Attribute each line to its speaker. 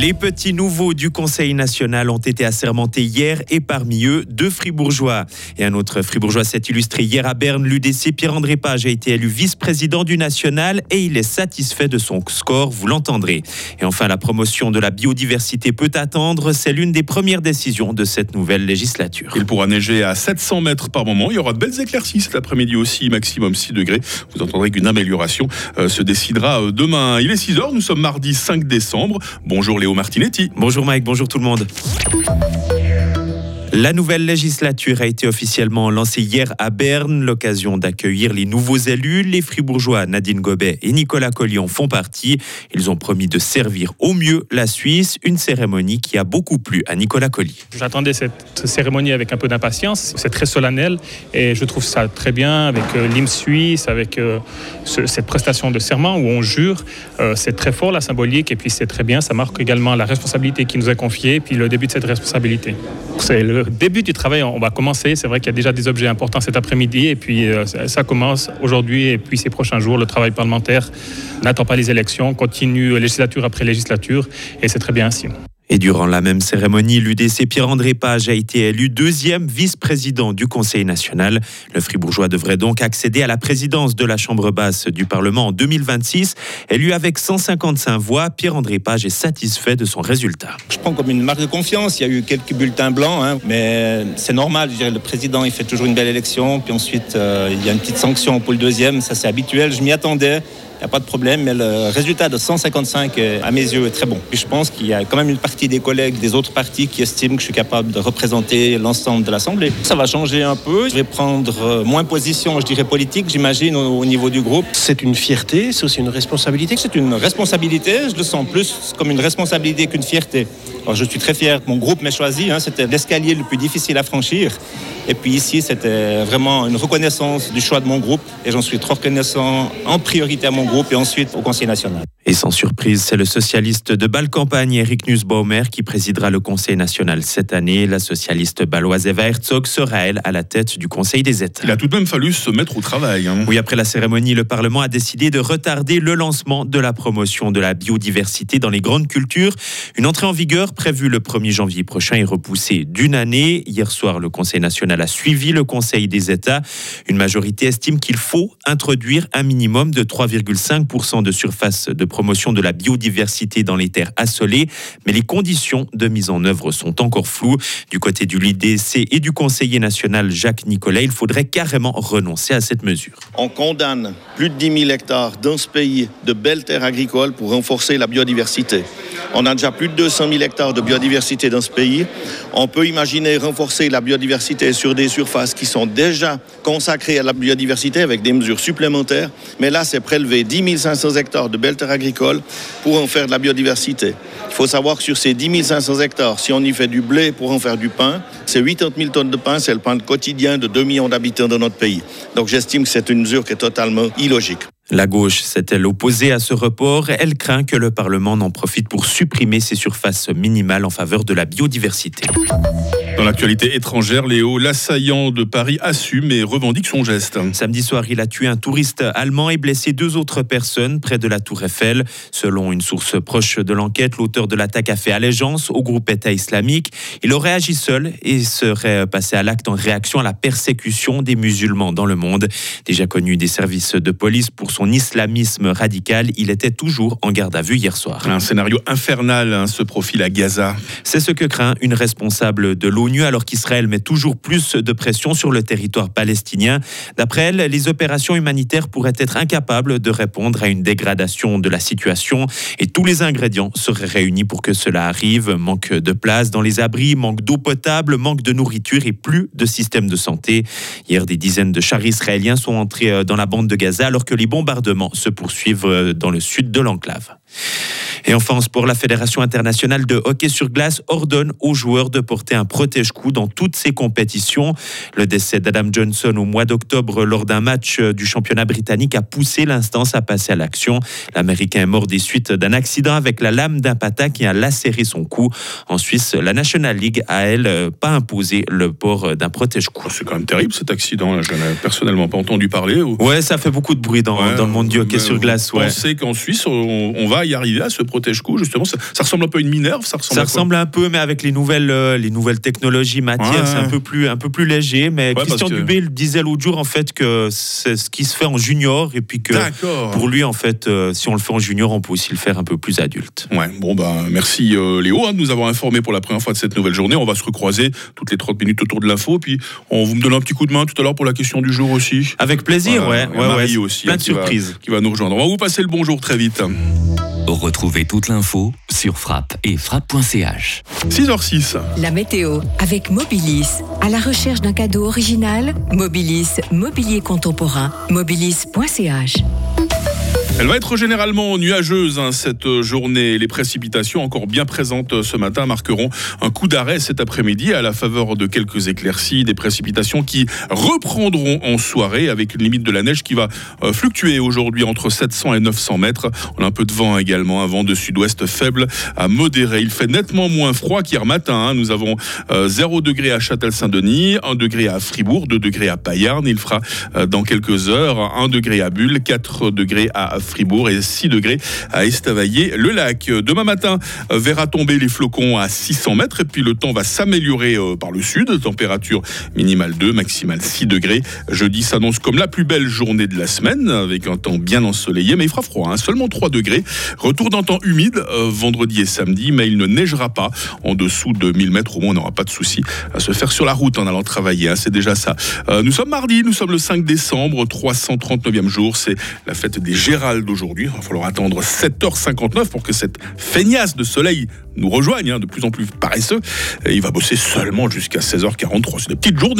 Speaker 1: Les petits nouveaux du Conseil national ont été assermentés hier et parmi eux, deux fribourgeois. Et un autre fribourgeois s'est illustré hier à Berne. L'UDC Pierre-André Page a été élu vice-président du national et il est satisfait de son score, vous l'entendrez. Et enfin, la promotion de la biodiversité peut attendre. C'est l'une des premières décisions de cette nouvelle législature.
Speaker 2: Il pourra neiger à 700 mètres par moment. Il y aura de belles éclaircies cet après-midi aussi, maximum 6 degrés. Vous entendrez qu'une amélioration euh, se décidera euh, demain. Il est 6 heures, nous sommes mardi 5 décembre. Bonjour Martinetti.
Speaker 1: Bonjour Mike, bonjour tout le monde. La nouvelle législature a été officiellement lancée hier à Berne, l'occasion d'accueillir les nouveaux élus. Les fribourgeois Nadine Gobet et Nicolas Collion font partie. Ils ont promis de servir au mieux la Suisse, une cérémonie qui a beaucoup plu à Nicolas Collier.
Speaker 3: J'attendais cette cérémonie avec un peu d'impatience. C'est très solennel et je trouve ça très bien avec euh, l'hymne suisse, avec euh, cette prestation de serment où on jure. Euh, c'est très fort la symbolique et puis c'est très bien. Ça marque également la responsabilité qui nous est confiée et puis le début de cette responsabilité. C'est le début du travail, on va commencer. C'est vrai qu'il y a déjà des objets importants cet après-midi et puis euh, ça commence aujourd'hui et puis ces prochains jours. Le travail parlementaire n'attend pas les élections, continue législature après législature et c'est très bien ainsi.
Speaker 1: Et durant la même cérémonie, l'UDC Pierre-André Page a été élu deuxième vice-président du Conseil national. Le fribourgeois devrait donc accéder à la présidence de la Chambre basse du Parlement en 2026. Élu avec 155 voix, Pierre-André Page est satisfait de son résultat.
Speaker 4: Je prends comme une marque de confiance. Il y a eu quelques bulletins blancs, hein, mais c'est normal. Je dirais, le président, il fait toujours une belle élection. Puis ensuite, euh, il y a une petite sanction pour le deuxième. Ça, c'est habituel. Je m'y attendais il n'y a pas de problème, mais le résultat de 155, euh, à mes yeux, est très bon. Puis je pense qu'il y a quand même une partie des collègues des autres partis qui estiment que je suis capable de représenter l'ensemble de l'Assemblée. Ça va changer un peu. Je vais prendre euh, moins position, je dirais, politique, j'imagine, au, niveau du groupe.
Speaker 5: C'est une fierté, c'est aussi une responsabilité?
Speaker 4: C'est une responsabilité, je le sens plus comme une responsabilité qu'une fierté. Alors je suis très fier que mon groupe m'ait choisi, hein. c'était l'escalier le plus difficile à franchir. Et puis ici, c'était vraiment une reconnaissance du choix de mon groupe et j'en suis trop reconnaissant en priorité à mon groupe et ensuite au Conseil national.
Speaker 1: Et sans surprise, c'est le socialiste de Bâle-Campagne, Eric Nussbaumer, qui présidera le Conseil national cette année. La socialiste baloise Eva Herzog sera, elle, à la tête du Conseil des États.
Speaker 2: Il a tout de même fallu se mettre au travail. Hein.
Speaker 1: Oui, après la cérémonie, le Parlement a décidé de retarder le lancement de la promotion de la biodiversité dans les grandes cultures. Une entrée en vigueur prévue le 1er janvier prochain est repoussée d'une année. Hier soir, le Conseil national a suivi le Conseil des États. Une majorité estime qu'il faut introduire un minimum de 3,5% de surface de promotion de la biodiversité dans les terres assolées, mais les conditions de mise en œuvre sont encore floues. Du côté du LIDC et du conseiller national Jacques Nicolet, il faudrait carrément renoncer à cette mesure.
Speaker 6: On condamne plus de 10 000 hectares dans ce pays de belles terres agricoles pour renforcer la biodiversité. On a déjà plus de 200 000 hectares de biodiversité dans ce pays. On peut imaginer renforcer la biodiversité sur des surfaces qui sont déjà consacrées à la biodiversité avec des mesures supplémentaires. Mais là, c'est prélever 10 500 hectares de belles terres agricoles pour en faire de la biodiversité. Il faut savoir que sur ces 10 500 hectares, si on y fait du blé pour en faire du pain, c'est 80 000 tonnes de pain, c'est le pain quotidien de 2 millions d'habitants dans notre pays. Donc j'estime que c'est une mesure qui est totalement illogique.
Speaker 1: La gauche s'est-elle opposée à ce report? Elle craint que le Parlement n'en profite pour supprimer ces surfaces minimales en faveur de la biodiversité.
Speaker 2: Dans l'actualité étrangère, Léo, l'assaillant de Paris assume et revendique son geste.
Speaker 1: Samedi soir, il a tué un touriste allemand et blessé deux autres personnes près de la Tour Eiffel. Selon une source proche de l'enquête, l'auteur de l'attaque a fait allégeance au groupe État islamique. Il aurait agi seul et serait passé à l'acte en réaction à la persécution des musulmans dans le monde. Déjà connu des services de police pour son islamisme radical, il était toujours en garde à vue hier soir.
Speaker 2: Un scénario infernal hein, se profile à Gaza.
Speaker 1: C'est ce que craint une responsable de l'ONU alors qu'Israël met toujours plus de pression sur le territoire palestinien. D'après elle, les opérations humanitaires pourraient être incapables de répondre à une dégradation de la situation et tous les ingrédients seraient réunis pour que cela arrive. Manque de place dans les abris, manque d'eau potable, manque de nourriture et plus de système de santé. Hier, des dizaines de chars israéliens sont entrés euh, dans la bande de Gaza alors que les bombardements se poursuivent euh, dans le sud de l'enclave. Et enfin, en sport, la Fédération internationale de hockey sur glace ordonne aux joueurs de porter un protège-cou dans toutes ses compétitions. Le décès d'Adam Johnson au mois d'octobre lors d'un match du championnat britannique a poussé l'instance à passer à l'action. L'Américain est mort des suites d'un accident avec la lame d'un pata qui a lacéré son cou. En Suisse, la National League a, elle, pas imposé le port d'un protège-cou.
Speaker 2: Oh, c'est quand même terrible cet accident. Je n'ai personnellement pas entendu parler.
Speaker 1: Ouais, ça fait beaucoup de bruit dans, dans le monde du hockey sur glace.
Speaker 2: Ouais. On sait qu'en Suisse, on, va va y arriver à ce protège-coup justement ça, ressemble un peu à une Minerve, ça ressemble.
Speaker 1: Ça ressemble un peu, mais avec les nouvelles, euh, les nouvelles technologies matières, c'est un peu plus, un peu plus léger. Mais Christian Dubé disait l'autre jour en fait que c'est ce qui se fait en junior et puis que pour lui en fait, euh, si on le fait en junior, on peut aussi le faire un peu plus adulte.
Speaker 2: Ouais, bon ben merci euh, Léo hein, de nous avoir informé pour la première fois de cette nouvelle journée. On va se recroiser toutes les 30 minutes autour de l'info, puis on vous me donne un petit coup de main tout à l'heure pour la question du jour aussi.
Speaker 1: Avec plaisir, ouais, ouais, ouais,
Speaker 2: aussi,
Speaker 1: plein de surprises
Speaker 2: qui va nous rejoindre. On va vous passer le bonjour très vite.
Speaker 7: Retrouvez toute l'info sur frappe et frappe.ch.
Speaker 2: 6h06.
Speaker 8: La météo avec Mobilis. À la recherche d'un cadeau original, Mobilis, mobilier contemporain, mobilis.ch.
Speaker 2: Elle va être généralement nuageuse hein, cette journée. Les précipitations encore bien présentes ce matin marqueront un coup d'arrêt cet après-midi à la faveur de quelques éclaircies, des précipitations qui reprendront en soirée avec une limite de la neige qui va euh, fluctuer aujourd'hui entre 700 et 900 mètres. On a un peu de vent également, un vent de sud-ouest faible à modéré. Il fait nettement moins froid qu'hier matin. Hein. Nous avons 0 euh, degré à Châtel-Saint-Denis, 1 degré à Fribourg, 2 degrés à Payarn. Il fera euh, dans quelques heures 1 degré à Bulle, 4 degrés à Fribourg et 6 degrés à Estavayer-le-Lac. Demain matin, euh, verra tomber les flocons à 600 mètres et puis le temps va s'améliorer euh, par le sud. Température minimale 2, maximale 6 degrés. Jeudi s'annonce comme la plus belle journée de la semaine avec un temps bien ensoleillé, mais il fera froid, hein. seulement 3 degrés. Retour d'un temps humide euh, vendredi et samedi, mais il ne neigera pas en dessous de 1000 mètres. Au moins, on n'aura pas de souci à se faire sur la route en allant travailler. Hein. C'est déjà ça. nous sommes mardi, nous sommes le 5 décembre, 339e jour. C'est la fête des Gérald d'aujourd'hui. Il va falloir attendre 7h59 pour que cette feignasse de soleil nous rejoigne, hein, de plus en plus paresseux. Il va bosser seulement jusqu'à 16h43. C'est des petites journées.